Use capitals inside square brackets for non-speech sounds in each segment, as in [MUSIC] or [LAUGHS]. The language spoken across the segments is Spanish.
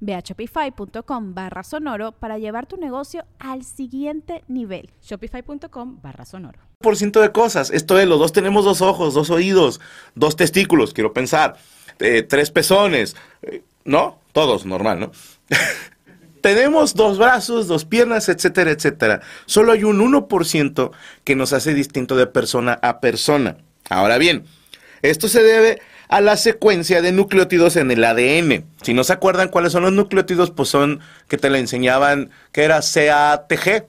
Ve a shopify.com barra sonoro para llevar tu negocio al siguiente nivel. Shopify.com barra sonoro. Por ciento de cosas. Esto es, los dos tenemos dos ojos, dos oídos, dos testículos, quiero pensar, eh, tres pezones, eh, ¿no? Todos, normal, ¿no? [LAUGHS] tenemos dos brazos, dos piernas, etcétera, etcétera. Solo hay un 1% que nos hace distinto de persona a persona. Ahora bien, esto se debe a la secuencia de nucleótidos en el ADN. Si no se acuerdan cuáles son los nucleótidos, pues son que te la enseñaban, que era CATG,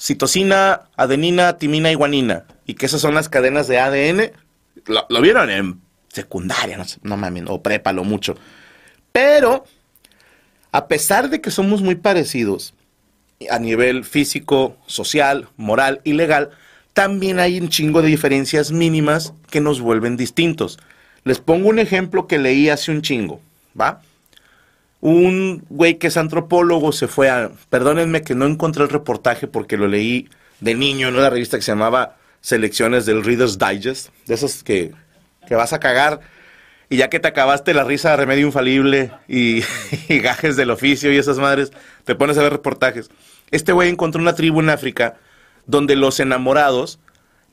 citosina, adenina, timina y guanina. Y que esas son las cadenas de ADN. Lo, vieron en secundaria, no, no mames, o prépalo mucho. Pero, a pesar de que somos muy parecidos a nivel físico, social, moral y legal, también hay un chingo de diferencias mínimas que nos vuelven distintos. Les pongo un ejemplo que leí hace un chingo, ¿va? Un güey que es antropólogo se fue a... Perdónenme que no encontré el reportaje porque lo leí de niño en una revista que se llamaba Selecciones del Reader's Digest, de esos que, que vas a cagar y ya que te acabaste la risa de remedio infalible y, [LAUGHS] y, gajes del oficio y esas madres, te pones a ver reportajes. Este güey encontró una tribu en África donde los enamorados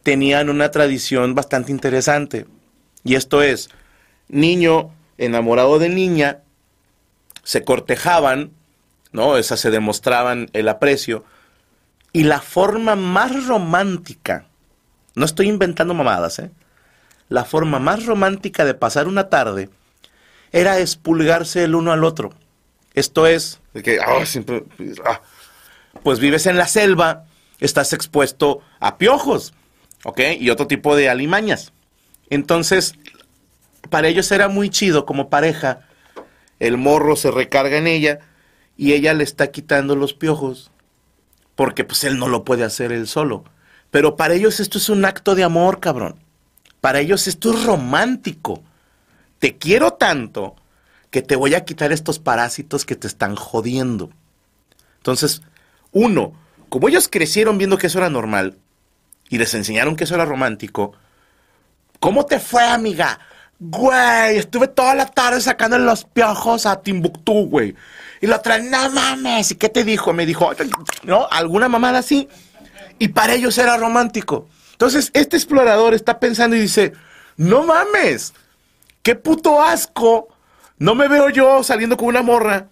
tenían una tradición bastante interesante. Y esto es, niño enamorado de niña, se cortejaban, ¿no? Esas se demostraban el aprecio. Y la forma más romántica, no estoy inventando mamadas, ¿eh? La forma más romántica de pasar una tarde era expulgarse el uno al otro. Esto es, que, ah, siempre, ah, pues vives en la selva, estás expuesto a piojos, ¿ok? Y otro tipo de alimañas. Entonces, para ellos era muy chido como pareja. El morro se recarga en ella y ella le está quitando los piojos. Porque pues él no lo puede hacer él solo. Pero para ellos esto es un acto de amor, cabrón. Para ellos esto es romántico. Te quiero tanto que te voy a quitar estos parásitos que te están jodiendo. Entonces, uno, como ellos crecieron viendo que eso era normal y les enseñaron que eso era romántico, ¿Cómo te fue, amiga? Güey, estuve toda la tarde sacando los piojos a Timbuktu, güey. Y la otra, no mames. ¿Y qué te dijo? Me dijo, ¿no? Alguna mamada así. Y para ellos era romántico. Entonces, este explorador está pensando y dice, no mames. Qué puto asco. No me veo yo saliendo con una morra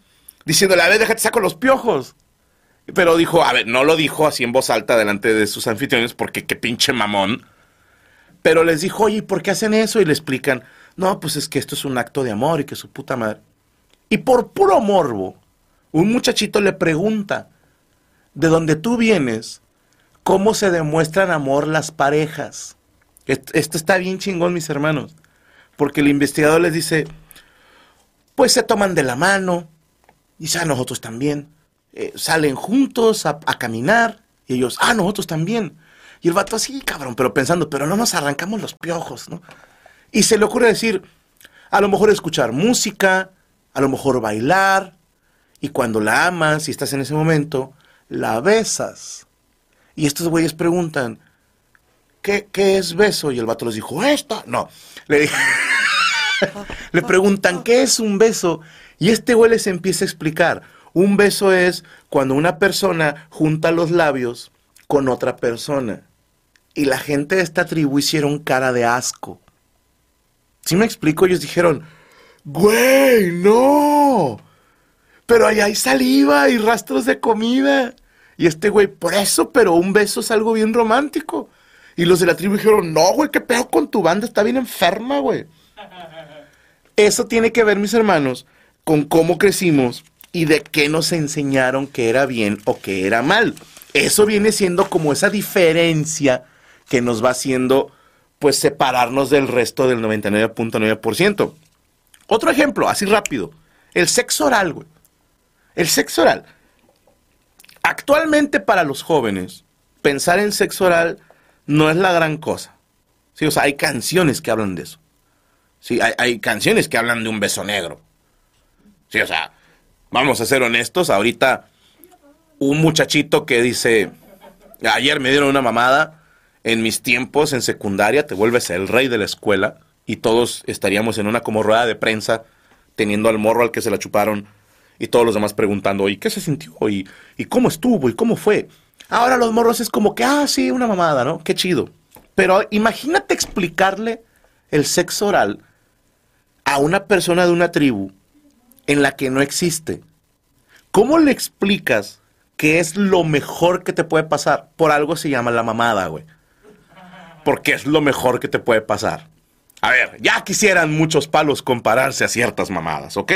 diciéndole, a ver, déjate saco los piojos. Pero dijo, a ver, no lo dijo así en voz alta delante de sus anfitriones porque qué pinche mamón. Pero les dijo, oye, ¿por qué hacen eso? Y le explican, no, pues es que esto es un acto de amor y que su puta madre. Y por puro morbo, un muchachito le pregunta, de dónde tú vienes, ¿cómo se demuestran amor las parejas? Esto está bien chingón, mis hermanos. Porque el investigador les dice, pues se toman de la mano, y a nosotros también. Eh, salen juntos a, a, caminar, y ellos, ah, nosotros también. Y el vato así, cabrón, pero pensando, pero no nos arrancamos los piojos, ¿no? Y se le ocurre decir, a lo mejor escuchar música, a lo mejor bailar, y cuando la amas y estás en ese momento, la besas. Y estos güeyes preguntan, ¿qué, qué es beso? Y el vato les dijo, esta. No, le, [LAUGHS] le preguntan, ¿qué es un beso? Y este güey les empieza a explicar. Un beso es cuando una persona junta los labios con otra persona y la gente de esta tribu hicieron cara de asco. Si me explico? Ellos dijeron, güey, no. Pero allá hay saliva y rastros de comida. Y este güey, por eso, pero un beso es algo bien romántico. Y los de la tribu dijeron, no, güey, qué pedo con tu banda, está bien enferma, güey. Eso tiene que ver, mis hermanos, con cómo crecimos y de qué nos enseñaron que era bien o que era mal. Eso viene siendo como esa diferencia que nos va haciendo, pues, separarnos del resto del 99.9%. Otro ejemplo, así rápido. El sexo oral, güey. El sexo oral. Actualmente para los jóvenes, pensar en sexo oral no es la gran cosa. Sí, o sea, hay canciones que hablan de eso. Sí, hay, hay canciones que hablan de un beso negro. Sí, o sea, vamos a ser honestos, ahorita un muchachito que dice, ayer me dieron una mamada, en mis tiempos en secundaria te vuelves el rey de la escuela y todos estaríamos en una como rueda de prensa teniendo al morro al que se la chuparon y todos los demás preguntando, ¿y qué se sintió? ¿Y, ¿Y cómo estuvo? ¿Y cómo fue? Ahora los morros es como que, ah, sí, una mamada, ¿no? Qué chido. Pero imagínate explicarle el sexo oral a una persona de una tribu en la que no existe. ¿Cómo le explicas que es lo mejor que te puede pasar? Por algo se llama la mamada, güey. Porque es lo mejor que te puede pasar. A ver, ya quisieran muchos palos compararse a ciertas mamadas, ¿ok?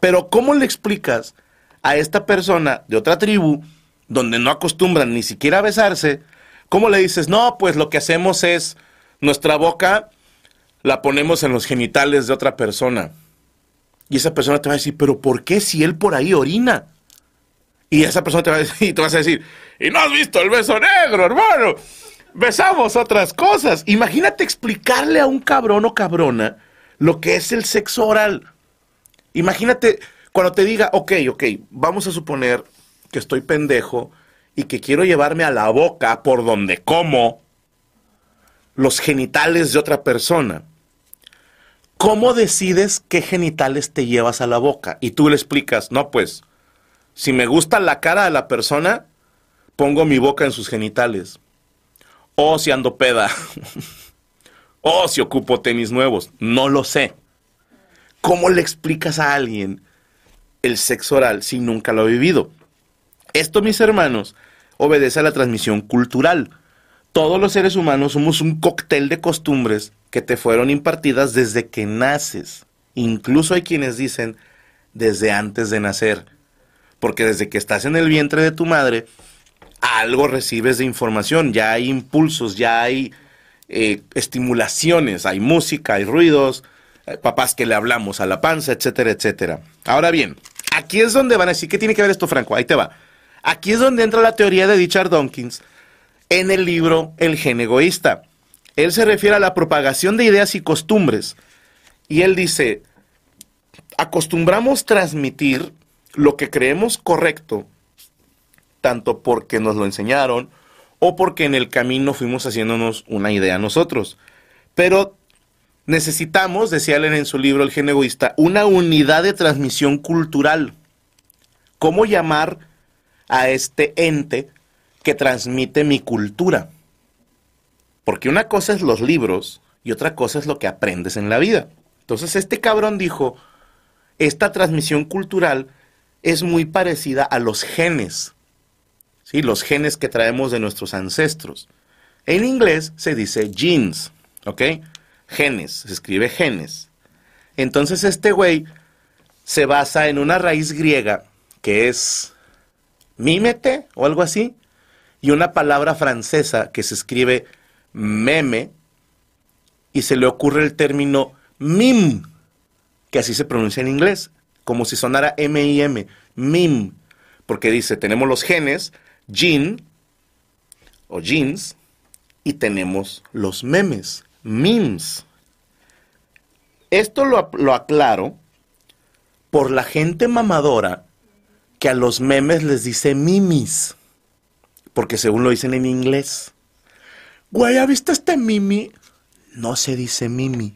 Pero ¿cómo le explicas a esta persona de otra tribu, donde no acostumbran ni siquiera a besarse, cómo le dices, no, pues lo que hacemos es nuestra boca la ponemos en los genitales de otra persona? Y esa persona te va a decir, pero ¿por qué si él por ahí orina? Y esa persona te va a decir, [LAUGHS] y te vas a decir, y no has visto el beso negro, hermano. Besamos otras cosas. Imagínate explicarle a un cabrón o cabrona lo que es el sexo oral. Imagínate cuando te diga, ok, ok, vamos a suponer que estoy pendejo y que quiero llevarme a la boca por donde como los genitales de otra persona. ¿Cómo decides qué genitales te llevas a la boca? Y tú le explicas, no, pues, si me gusta la cara de la persona, pongo mi boca en sus genitales. O si ando peda. [LAUGHS] o si ocupo tenis nuevos. No lo sé. ¿Cómo le explicas a alguien el sexo oral si nunca lo ha vivido? Esto, mis hermanos, obedece a la transmisión cultural. Todos los seres humanos somos un cóctel de costumbres que te fueron impartidas desde que naces. Incluso hay quienes dicen desde antes de nacer. Porque desde que estás en el vientre de tu madre, algo recibes de información, ya hay impulsos, ya hay eh, estimulaciones, hay música, hay ruidos, eh, papás que le hablamos a la panza, etcétera, etcétera. Ahora bien, aquí es donde van a decir, ¿qué tiene que ver esto, Franco? Ahí te va. Aquí es donde entra la teoría de Richard Dawkins en el libro El gen egoísta. Él se refiere a la propagación de ideas y costumbres. Y él dice, acostumbramos transmitir lo que creemos correcto, tanto porque nos lo enseñaron o porque en el camino fuimos haciéndonos una idea nosotros. Pero necesitamos, decía él en su libro El gen egoísta, una unidad de transmisión cultural. ¿Cómo llamar a este ente que transmite mi cultura? Porque una cosa es los libros y otra cosa es lo que aprendes en la vida. Entonces este cabrón dijo, esta transmisión cultural es muy parecida a los genes, ¿sí? los genes que traemos de nuestros ancestros. En inglés se dice genes, ¿ok? Genes, se escribe genes. Entonces este güey se basa en una raíz griega que es mímete o algo así, y una palabra francesa que se escribe meme y se le ocurre el término mim, que así se pronuncia en inglés, como si sonara M-I-M, mim, porque dice, tenemos los genes, gene o jeans, y tenemos los memes, memes. Esto lo, lo aclaro por la gente mamadora que a los memes les dice mimis, porque según lo dicen en inglés. Güey, ¿ha visto este mimi? No se dice mimi.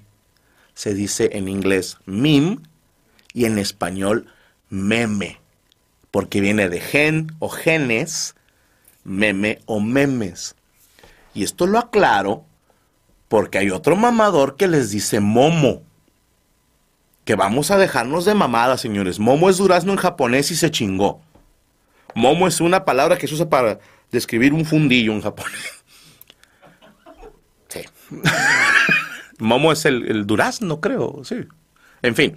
Se dice en inglés mim y en español meme. Porque viene de gen o genes, meme o memes. Y esto lo aclaro porque hay otro mamador que les dice momo. Que vamos a dejarnos de mamada, señores. Momo es durazno en japonés y se chingó. Momo es una palabra que se usa para describir un fundillo en japonés. [LAUGHS] sé. [LAUGHS] Momo es el, el durazno, creo, sí. En fin.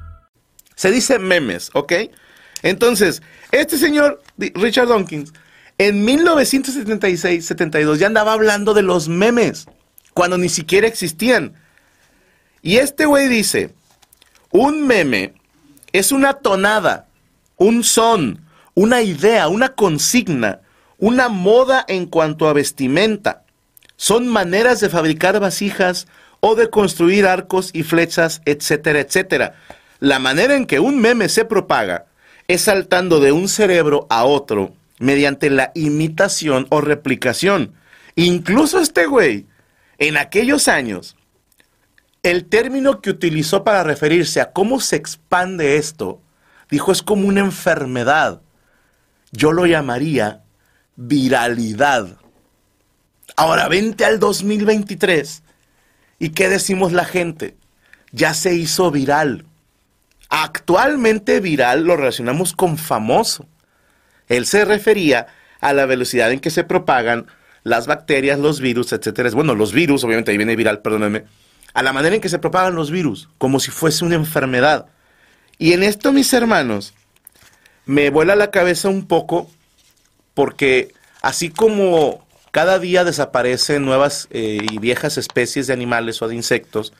Se dice memes, ¿ok? Entonces, este señor, Richard Dawkins, en 1976-72 ya andaba hablando de los memes, cuando ni siquiera existían. Y este güey dice, un meme es una tonada, un son, una idea, una consigna, una moda en cuanto a vestimenta. Son maneras de fabricar vasijas o de construir arcos y flechas, etcétera, etcétera. La manera en que un meme se propaga es saltando de un cerebro a otro mediante la imitación o replicación. Incluso este güey, en aquellos años, el término que utilizó para referirse a cómo se expande esto, dijo es como una enfermedad. Yo lo llamaría viralidad. Ahora vente al 2023 y ¿qué decimos la gente? Ya se hizo viral. Actualmente viral lo relacionamos con famoso. Él se refería a la velocidad en que se propagan las bacterias, los virus, etcétera. Bueno, los virus, obviamente ahí viene viral, perdónenme. A la manera en que se propagan los virus, como si fuese una enfermedad. Y en esto, mis hermanos, me vuela la cabeza un poco porque así como cada día desaparecen nuevas eh, y viejas especies de animales o de insectos,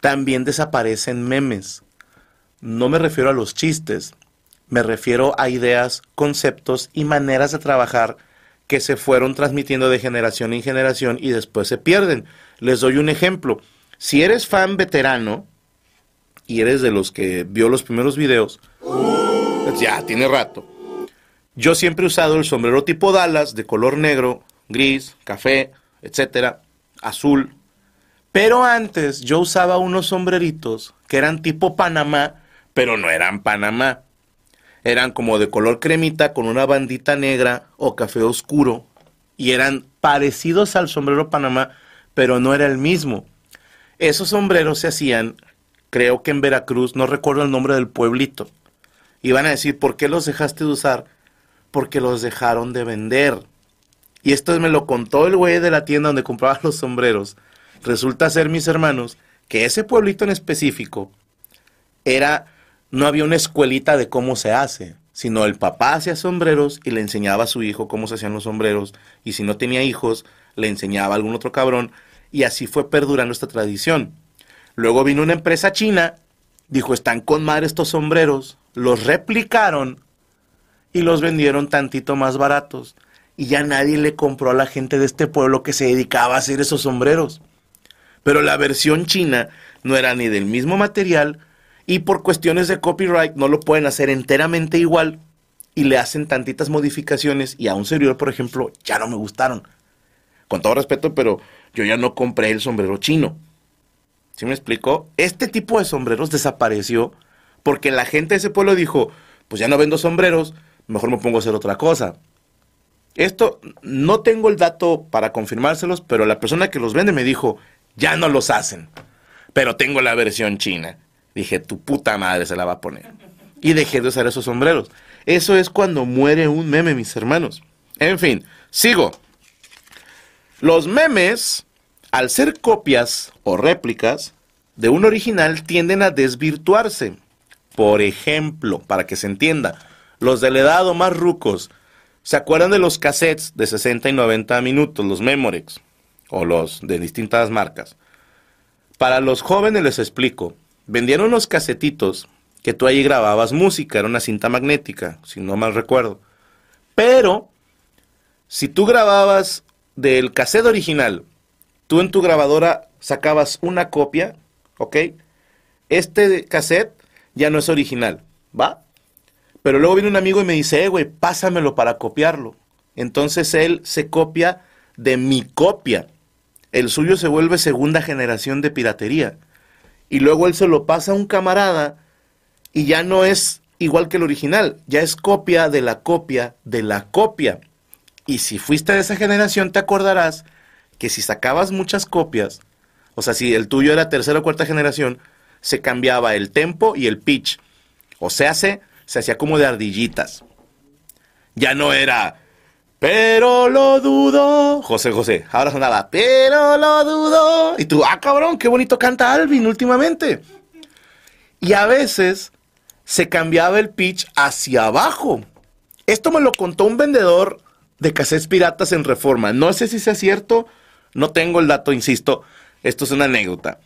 también desaparecen memes. No me refiero a los chistes, me refiero a ideas, conceptos y maneras de trabajar que se fueron transmitiendo de generación en generación y después se pierden. Les doy un ejemplo. Si eres fan veterano y eres de los que vio los primeros videos, pues ya tiene rato. Yo siempre he usado el sombrero tipo Dallas de color negro, gris, café, etcétera, azul. Pero antes yo usaba unos sombreritos que eran tipo Panamá, pero no eran Panamá. Eran como de color cremita con una bandita negra o café oscuro y eran parecidos al sombrero Panamá, pero no era el mismo. Esos sombreros se hacían, creo que en Veracruz, no recuerdo el nombre del pueblito. Iban a decir, ¿por qué los dejaste de usar? Porque los dejaron de vender. Y esto me lo contó el güey de la tienda donde compraba [LAUGHS] los sombreros. Resulta ser, mis hermanos, que ese pueblito en específico era, no había una escuelita de cómo se hace, sino el papá hacía sombreros y le enseñaba a su hijo cómo se hacían los sombreros. Y si no tenía hijos, le enseñaba a algún otro cabrón. Y así fue perdurando esta tradición. Luego vino una empresa china, dijo, están con madre estos sombreros, los replicaron y los vendieron tantito más baratos. Y ya nadie le compró a la gente de este pueblo que se dedicaba a hacer esos sombreros. Pero la versión china no era ni del mismo material y por cuestiones de copyright no lo pueden hacer enteramente igual y le hacen tantitas modificaciones y a un servidor, por ejemplo, ya no me gustaron. Con todo respeto, pero yo ya no compré el sombrero chino. ¿Sí me explico? Este tipo de sombreros desapareció porque la gente de ese pueblo dijo, pues ya no vendo sombreros, mejor me pongo a hacer otra cosa. Esto no tengo el dato para confirmárselos, pero la persona que los vende me dijo, ya no los hacen, pero tengo la versión china. Dije, tu puta madre se la va a poner. Y dejé de usar esos sombreros. Eso es cuando muere un meme, mis hermanos. En fin, sigo. Los memes, al ser copias o réplicas de un original, tienden a desvirtuarse. Por ejemplo, para que se entienda, los de la edad o más rucos, ¿se acuerdan de los cassettes de 60 y 90 minutos, los Memorex? O los de distintas marcas. Para los jóvenes les explico. Vendían unos casetitos que tú ahí grababas música, era una cinta magnética, si no mal recuerdo. Pero, si tú grababas del cassette original, tú en tu grabadora sacabas una copia, ¿ok? Este cassette ya no es original, ¿va? Pero luego viene un amigo y me dice, eh, güey, pásamelo para copiarlo. Entonces él se copia de mi copia. el suyo se vuelve segunda generación de piratería. Y luego él se lo pasa a un camarada y ya no es igual que el original, ya es copia de la copia de la copia. Y si fuiste de esa generación, te acordarás que si sacabas muchas copias, o sea, si el tuyo era tercera o cuarta generación, se cambiaba el tempo y el pitch. O sea, se, se hacía como de ardillitas. Ya no era, pero lo dudo. José José, ahora sonaba, pero lo dudo. Y tú, ah, cabrón, qué bonito canta Alvin últimamente. Y a veces se cambiaba el pitch hacia abajo. Esto me lo contó un vendedor de cassettes piratas en Reforma. No sé si sea cierto, no tengo el dato, insisto, esto es una anécdota.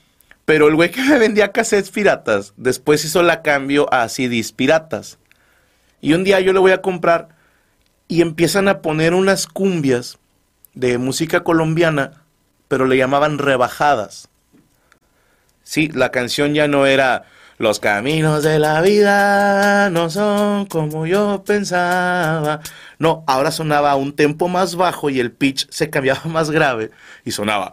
Pero el güey que me vendía cassettes piratas, después hizo la cambio a CDs piratas. Y un día yo le voy a comprar y empiezan a poner unas cumbias de música colombiana, pero le llamaban rebajadas. Sí, la canción ya no era Los caminos de la vida no son como yo pensaba. No, ahora sonaba a un tempo más bajo y el pitch se cambiaba más grave y sonaba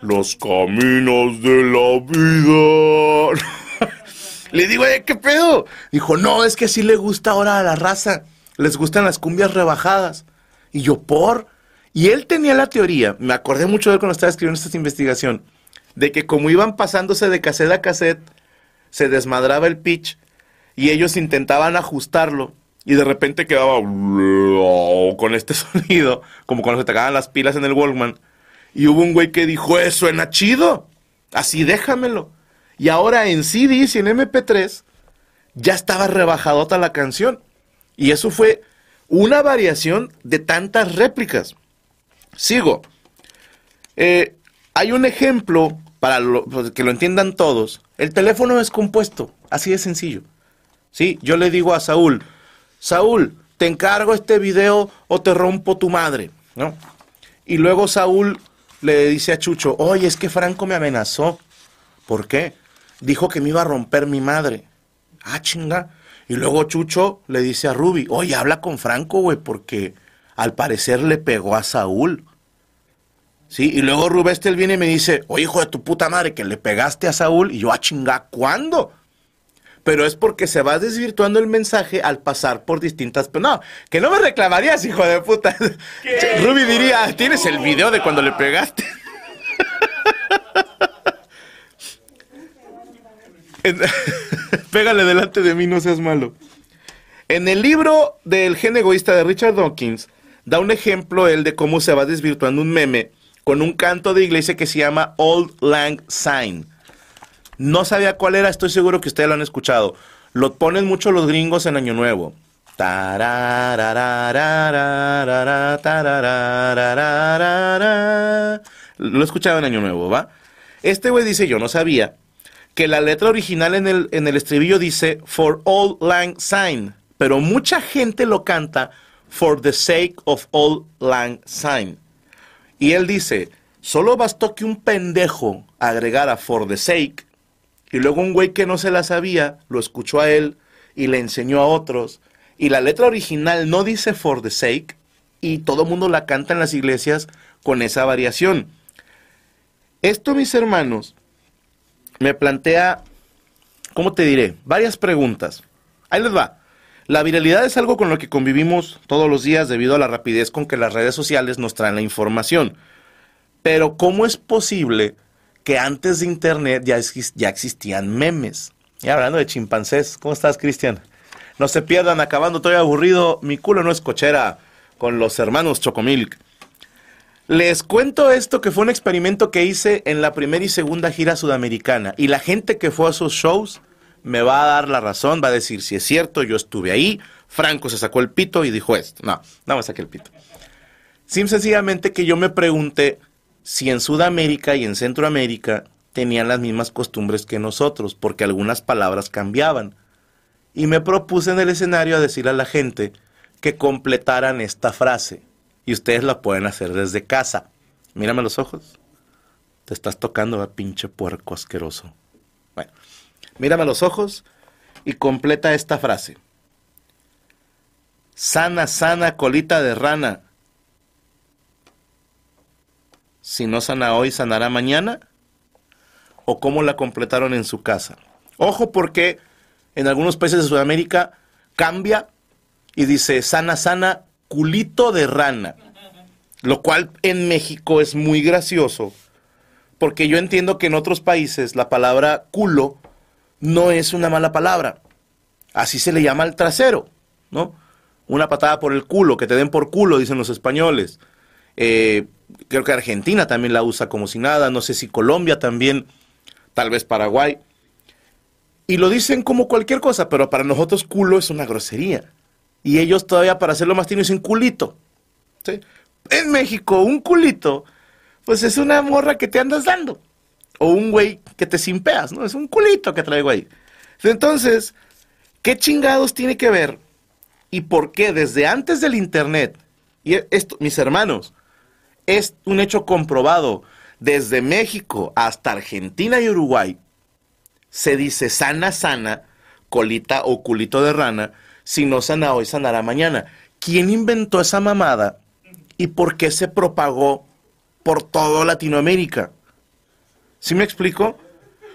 los caminos de la vida. Le digo, ¿qué pedo? Dijo, no, es que así le gusta ahora a la raza. Les gustan las cumbias rebajadas. Y yo, ¿por? Y él tenía la teoría, me acordé mucho de él cuando estaba escribiendo esta investigación, de que como iban pasándose de cassette a cassette, se desmadraba el pitch y ellos intentaban ajustarlo y de repente quedaba con este [LAUGHS] sonido, como cuando se te acaban las pilas en el Walkman. Y hubo un güey que dijo, eso suena chido, así déjamelo. Y ahora en CDs y en MP3 ya estaba rebajadota la canción. Y eso fue una variación de tantas réplicas. Sigo. Eh, hay un ejemplo para pues, que lo entiendan todos. El teléfono es compuesto, así de sencillo. ¿Sí? Yo le digo a Saúl, Saúl, te encargo este video o te rompo tu madre, ¿no? Y luego Saúl le dice a Chucho, oye, es que Franco me amenazó. ¿Por qué? Dijo que me iba a romper mi madre. Ah, chinga. Y luego Chucho le dice a Ruby, oye, habla con Franco, güey, porque al parecer le pegó a Saúl. Sí, y luego Rubestel viene y me dice, oye, hijo de tu puta madre, que le pegaste a Saúl. Y yo, ah, chinga, ¿cuándo? Pero es porque se va desvirtuando el mensaje al pasar por distintas... No, que no me reclamarías, hijo de puta. Ruby diría, ¿tienes el video de cuando le pegaste? [LAUGHS] [LAUGHS] Pégale delante de mí, no seas malo. En el libro del gen egoísta de Richard Dawkins, da un ejemplo él de cómo se va desvirtuando un meme con un canto de iglesia que se llama Old Lang Syne. No sabía cuál era, estoy seguro que ustedes lo han escuchado. Lo ponen mucho los gringos en Año Nuevo. Lo he escuchado en Año Nuevo, ¿va? Este güey dice, yo no sabía, que la letra original en el, en el estribillo dice For All Lang Syne, pero mucha gente lo canta For the sake of All Lang Syne. Y él dice, solo bastó que un pendejo agregara For the sake y luego un güey que no se la sabía lo escuchó a él y le enseñó a otros. Y la letra original no dice for the sake y todo el mundo la canta en las iglesias con esa variación. Esto, mis hermanos, me plantea, ¿cómo te diré? Varias preguntas. Ahí les va. La viralidad es algo con lo que convivimos todos los días debido a la rapidez con que las redes sociales nos traen la información. Pero ¿cómo es posible que antes de Internet ya, existían memes. Y hablando de chimpancés, ¿cómo estás, Cristian? No se pierdan, acabando, estoy aburrido. Mi culo no es cochera con los hermanos Chocomilk. Les cuento esto que fue un experimento que hice en la primera y segunda gira sudamericana. Y la gente que fue a esos shows me va a dar la razón, va a decir si es cierto, yo estuve ahí. Franco se sacó el pito y dijo esto. No, no me saqué el pito. Sim sencillamente que yo me pregunté si en Sudamérica y en Centroamérica tenían las mismas costumbres que nosotros, porque algunas palabras cambiaban. Y me propuse en el escenario a decirle a la gente que completaran esta frase. Y ustedes la pueden hacer desde casa. Mírame los ojos. Te estás tocando a pinche puerco asqueroso. Bueno, mírame los ojos y completa esta frase. Sana, sana, colita de rana. si no sana hoy, sanará mañana? ¿O cómo la completaron en su casa? Ojo porque en algunos países de Sudamérica cambia y dice sana, sana, culito de rana. Lo cual en México es muy gracioso. Porque yo entiendo que en otros países la palabra culo no es una mala palabra. Así se le llama al trasero, ¿no? Una patada por el culo, que te den por culo, dicen los españoles. Eh, creo que Argentina también la usa como si nada, no sé si Colombia también, tal vez Paraguay. Y lo dicen como cualquier cosa, pero para nosotros culo es una grosería. Y ellos todavía para hacerlo más tino dicen culito. ¿sí? En México, un culito, pues es una morra que te andas dando. O un güey que te simpeas, ¿no? Es un culito que traigo ahí. Entonces, ¿qué chingados tiene que ver? ¿Y por qué desde antes del Internet? Y esto, mis hermanos, es un hecho comprobado. Desde México hasta Argentina y Uruguay se dice sana, sana, colita o culito de rana, si no sana hoy, sanará mañana. ¿Quién inventó esa mamada y por qué se propagó por toda Latinoamérica? ¿Sí me explico?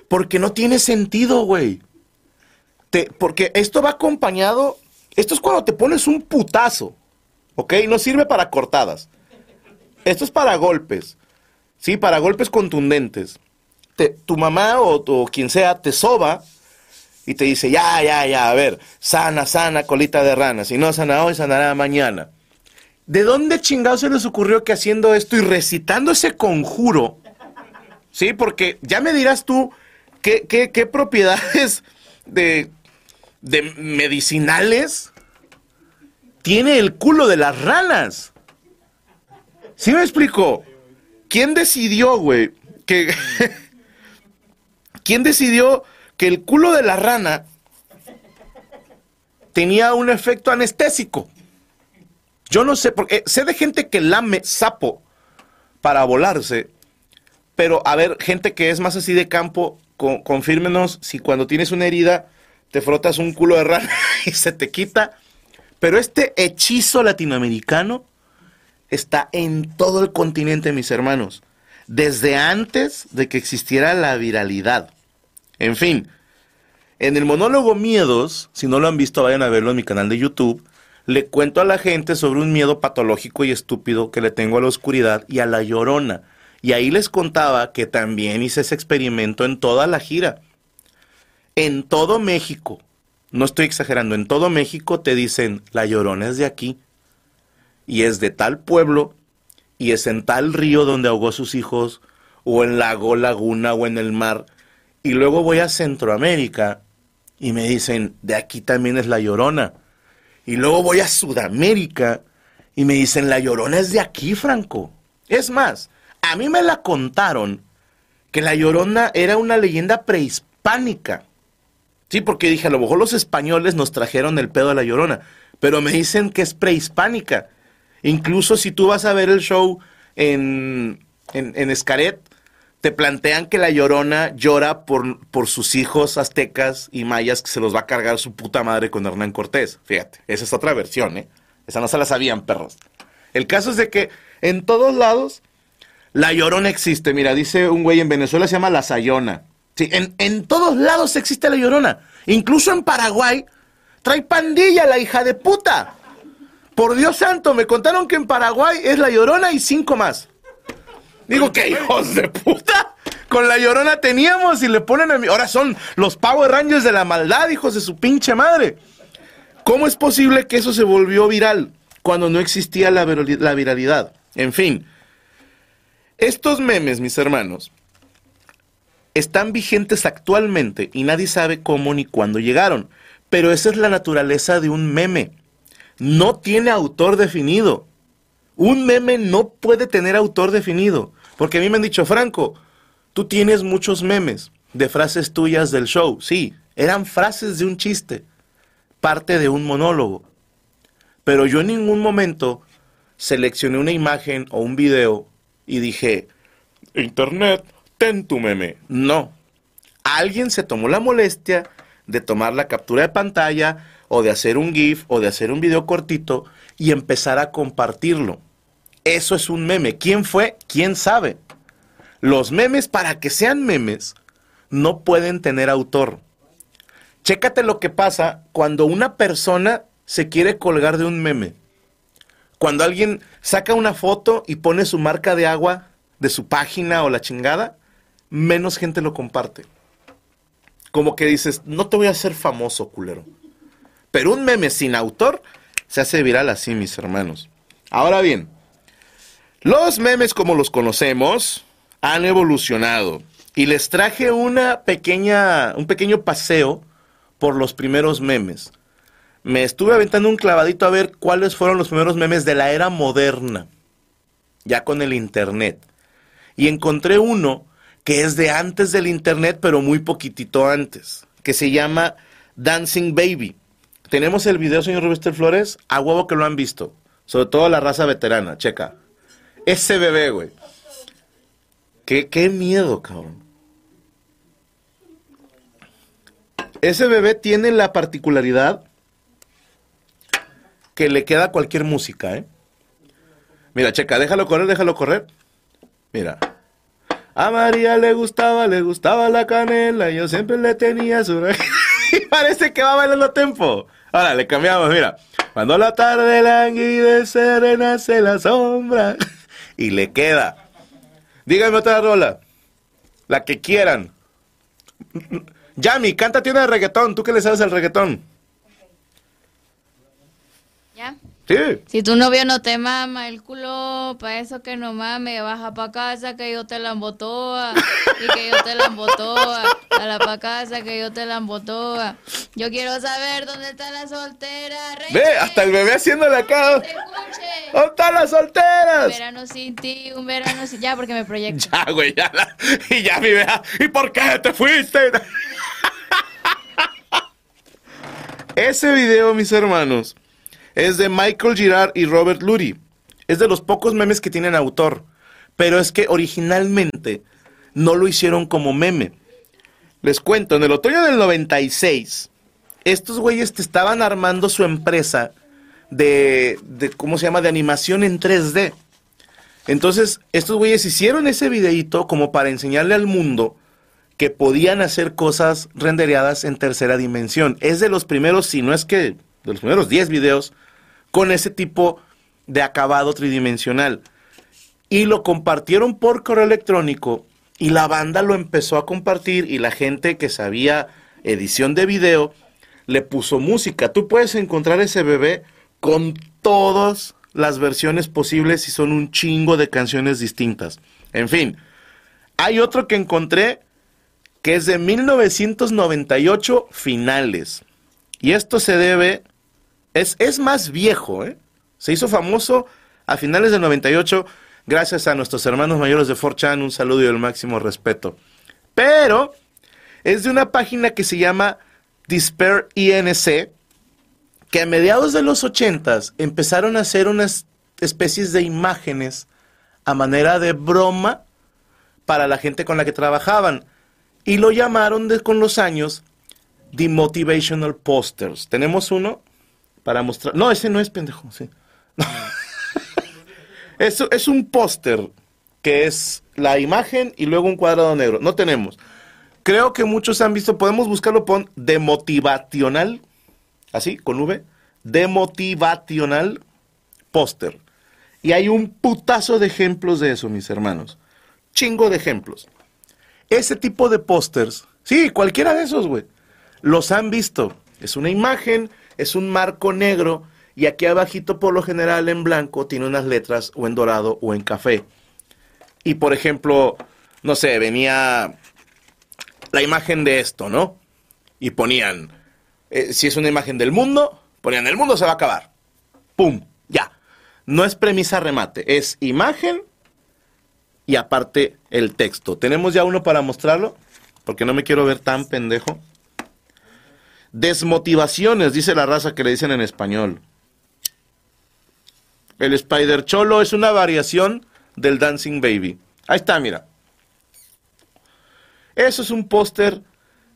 Porque no tiene sentido, güey. porque esto va acompañado, esto es cuando te pones un putazo, ¿ok? No sirve para cortadas. Esto es para golpes, ¿sí? Para golpes contundentes. tu mamá o, quien sea te soba y te dice, ya, ya, ya, a ver, sana, sana, colita de rana. Si no sana hoy, sanará mañana. ¿De dónde chingados se les ocurrió que haciendo esto y recitando ese conjuro, sí? Porque ya me dirás tú qué, qué, propiedades de, de medicinales tiene el culo de las ranas. ¿Sí me explico? ¿Quién decidió, güey. [LAUGHS] ¿Quién decidió que el culo de la rana tenía un efecto anestésico? Yo no sé, porque sé de gente que lame sapo para volarse, pero a ver, gente que es más así de campo, confírmenos si cuando tienes una herida te frotas un culo de rana [LAUGHS] y se te quita. Pero este hechizo latinoamericano está en todo el continente, mis hermanos, desde antes de que existiera la viralidad. En fin, en el monólogo Miedos, si no lo han visto, vayan a verlo en mi canal de YouTube, le cuento a la gente sobre un miedo patológico y estúpido que le tengo a la oscuridad y a la llorona. Y ahí les contaba que también hice ese experimento en toda la gira. En todo México, no estoy exagerando, en todo México te dicen, la llorona es de aquí y es de tal pueblo y es en tal río donde ahogó sus hijos o en lago, laguna o en el mar. Y luego voy a Centroamérica y me dicen, de aquí también es la llorona. Y luego voy a Sudamérica y me dicen, la llorona es de aquí, Franco. Es más, a mí me la contaron que la llorona era una leyenda prehispánica. Sí, porque dije, a lo mejor los españoles nos trajeron el pedo de la llorona, pero me dicen que es prehispánica. Incluso si tú vas a ver el show en, en, en Escaret, te plantean que la llorona llora por, por sus hijos aztecas y mayas que se los va a cargar su puta madre con Hernán Cortés. Fíjate, esa es otra versión, ¿eh? Esa no se la sabían, perros. El caso es de que en todos lados la llorona existe. Mira, dice un güey en Venezuela se llama la sayona. Sí, en, en todos lados existe la llorona. Incluso en Paraguay trae pandilla la hija de puta. Por Dios santo, me contaron que en Paraguay es la llorona y cinco más. Digo, ¿qué hijos de puta? Con la llorona teníamos y le ponen a mí. Ahora son los Power Rangers de la maldad, hijos de su pinche madre. ¿Cómo es posible que eso se volvió viral cuando no existía la, la viralidad? En fin, estos memes, mis hermanos, están vigentes actualmente y nadie sabe cómo ni cuándo llegaron. Pero esa es la naturaleza de un meme no tiene autor definido. Un meme no puede tener autor definido. Porque a mí me han dicho, Franco, tú tienes muchos memes de frases tuyas del show. Sí, eran frases de un chiste, parte de un monólogo. Pero yo en ningún momento seleccioné una imagen o un video y dije, Internet, ten tu meme. No. Alguien se tomó la molestia de tomar la captura de pantalla, o de hacer un GIF o de hacer un video cortito y empezar a compartirlo. Eso es un meme. ¿Quién fue? ¿Quién sabe? Los memes, para que sean memes, no pueden tener autor. Chécate lo que pasa cuando una persona se quiere colgar de un meme. Cuando alguien saca una foto y pone su marca de agua de su página o la chingada, menos gente lo comparte. Como que dices, no te voy a hacer famoso, culero. Pero un meme sin autor se hace viral así, mis hermanos. Ahora bien, los memes como los conocemos han evolucionado y les traje una pequeña, un pequeño paseo por los primeros memes. Me estuve aventando un clavadito a ver cuáles fueron los primeros memes de la era moderna, ya con el internet. Y encontré uno que es de antes del internet, pero muy poquitito antes, que se llama Dancing Baby. Tenemos el video, señor Rubester Flores, a huevo que lo han visto, sobre todo la raza veterana, checa. Ese bebé, güey. Qué, qué miedo, cabrón. Ese bebé tiene la particularidad que le queda cualquier música, ¿eh? Mira, checa, déjalo correr, déjalo correr. Mira. A María le gustaba, le gustaba la canela, yo siempre le tenía su... [LAUGHS] y parece que va bailando tempo. Ahora, le cambiamos, mira. Cuando la tarde languidece, renace la sombra. Y le queda. Díganme otra rola. La que quieran. Yami, cántate una reggaetón. ¿Tú qué le sabes al reggaetón? ¿Ya? Sí. Si tu novio no te mama el culo, pa' eso que no mame, baja pa' casa que yo te la embotoa. Y que yo te la embotoa. Dala pa' casa que yo te la embotoa. Yo quiero saber dónde está la soltera. Rey. Ve, hasta el bebé haciéndole acá. ¿Dónde están las Un solteras? verano sin ti, un verano sin... Ya, porque me proyecto. [LAUGHS] Ya, güey, ya. la- y ya mi vea. ¿Y por qué te fuiste? [LAUGHS] Ese video, mis hermanos, es de Michael Girard y Robert Lurie. Es de los pocos memes que tienen autor. Pero es que originalmente no lo hicieron como meme. Les cuento, en el otoño del 96, estos güeyes estaban armando su empresa de, de, ¿cómo se llama?, de animación en 3D. Entonces, estos güeyes hicieron ese videíto como para enseñarle al mundo que podían hacer cosas rendereadas en tercera dimensión. Es de los primeros, si no es que de los primeros 10 videos con ese tipo de acabado tridimensional. Y lo compartieron por correo electrónico y la banda lo empezó a compartir y la gente que sabía edición de video le puso música. Tú puedes encontrar ese bebé con todas las versiones posibles y son un chingo de canciones distintas. En fin, hay otro que encontré que es de 1998 finales. Y esto se debe, es, es más viejo, ¿eh? Se hizo famoso a finales del 98 gracias a nuestros hermanos mayores de 4chan, un saludo y el máximo respeto. Pero es de una página que se llama Despair INC, que a mediados de los 80 empezaron a hacer unas especies de imágenes a manera de broma para la gente con la que trabajaban. Y lo llamaron con los años The Motivational Posters. Tenemos uno para mostrar. No, ese no es pendejo, sí. [LAUGHS] Eso es un póster que es la imagen y luego un cuadrado negro. No tenemos. Creo que muchos han visto, podemos buscarlo, pon demotivacional, así, con V, demotivacional póster. Y hay un putazo de ejemplos de eso, mis hermanos. Chingo de ejemplos. Ese tipo de pósters, sí, cualquiera de esos, güey, los han visto. Es una imagen, es un marco negro y aquí abajito por lo general en blanco tiene unas letras o en dorado o en café. Y por ejemplo, no sé, venía la imagen de esto, ¿no? Y ponían, eh, si es una imagen del mundo, ponían el mundo se va a acabar. ¡Pum! Ya. No es premisa remate, es imagen y aparte el texto. ¿Tenemos ya uno para mostrarlo? Porque no me quiero ver tan pendejo. Desmotivaciones, dice la raza que le dicen en español. El Spider Cholo es una variación del Dancing Baby. Ahí está, mira. Eso es un póster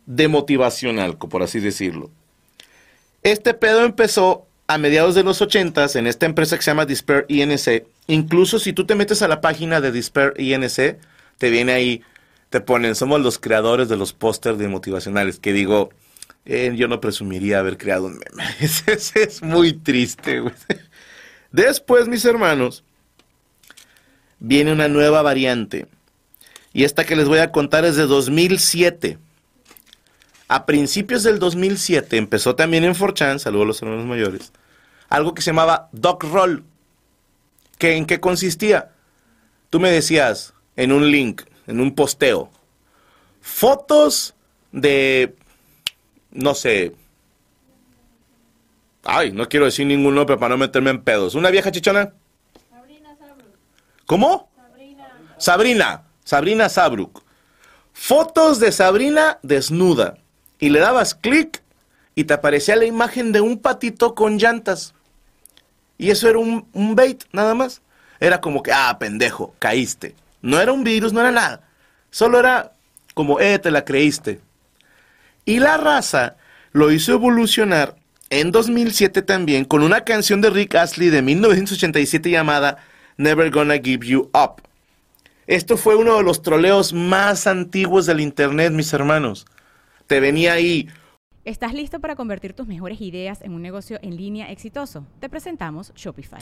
demotivacional, por así decirlo. Este pedo empezó a mediados de los 80 en esta empresa que se llama Despair INC. Incluso si tú te metes a la página de Despair INC, te viene ahí, te ponen, somos los creadores de los pósters de motivacionales, que digo, eh, yo no presumiría haber creado un meme. [LAUGHS] Es, es muy triste, güey. Después, mis hermanos, viene una nueva variante. Y esta que les voy a contar es de 2007. A principios del 2007 empezó también en 4chan, saludos a los hermanos mayores, algo que se llamaba Doc Roll. ¿Que, ¿En qué consistía? Tú me decías en un link, en un posteo, fotos de, no sé, ay, no quiero decir ningún nombre para no meterme en pedos. ¿Una vieja chichona? ¿Cómo? Sabrina. Sabrina Sabruk. Fotos de Sabrina desnuda. Y le dabas clic y te aparecía la imagen de un patito con llantas. Y eso era un, un bait, nada más. Era como que, ah, pendejo, caíste. No era un virus, no era nada. Solo era como, eh, te la creíste. Y la raza lo hizo evolucionar en 2007 también con una canción de Rick Astley de 1987 llamada Never Gonna Give You Up. Esto fue uno de los troleos más antiguos del Internet, mis hermanos. Te venía ahí. ¿Estás listo para convertir tus mejores ideas en un negocio en línea exitoso? Te presentamos Shopify.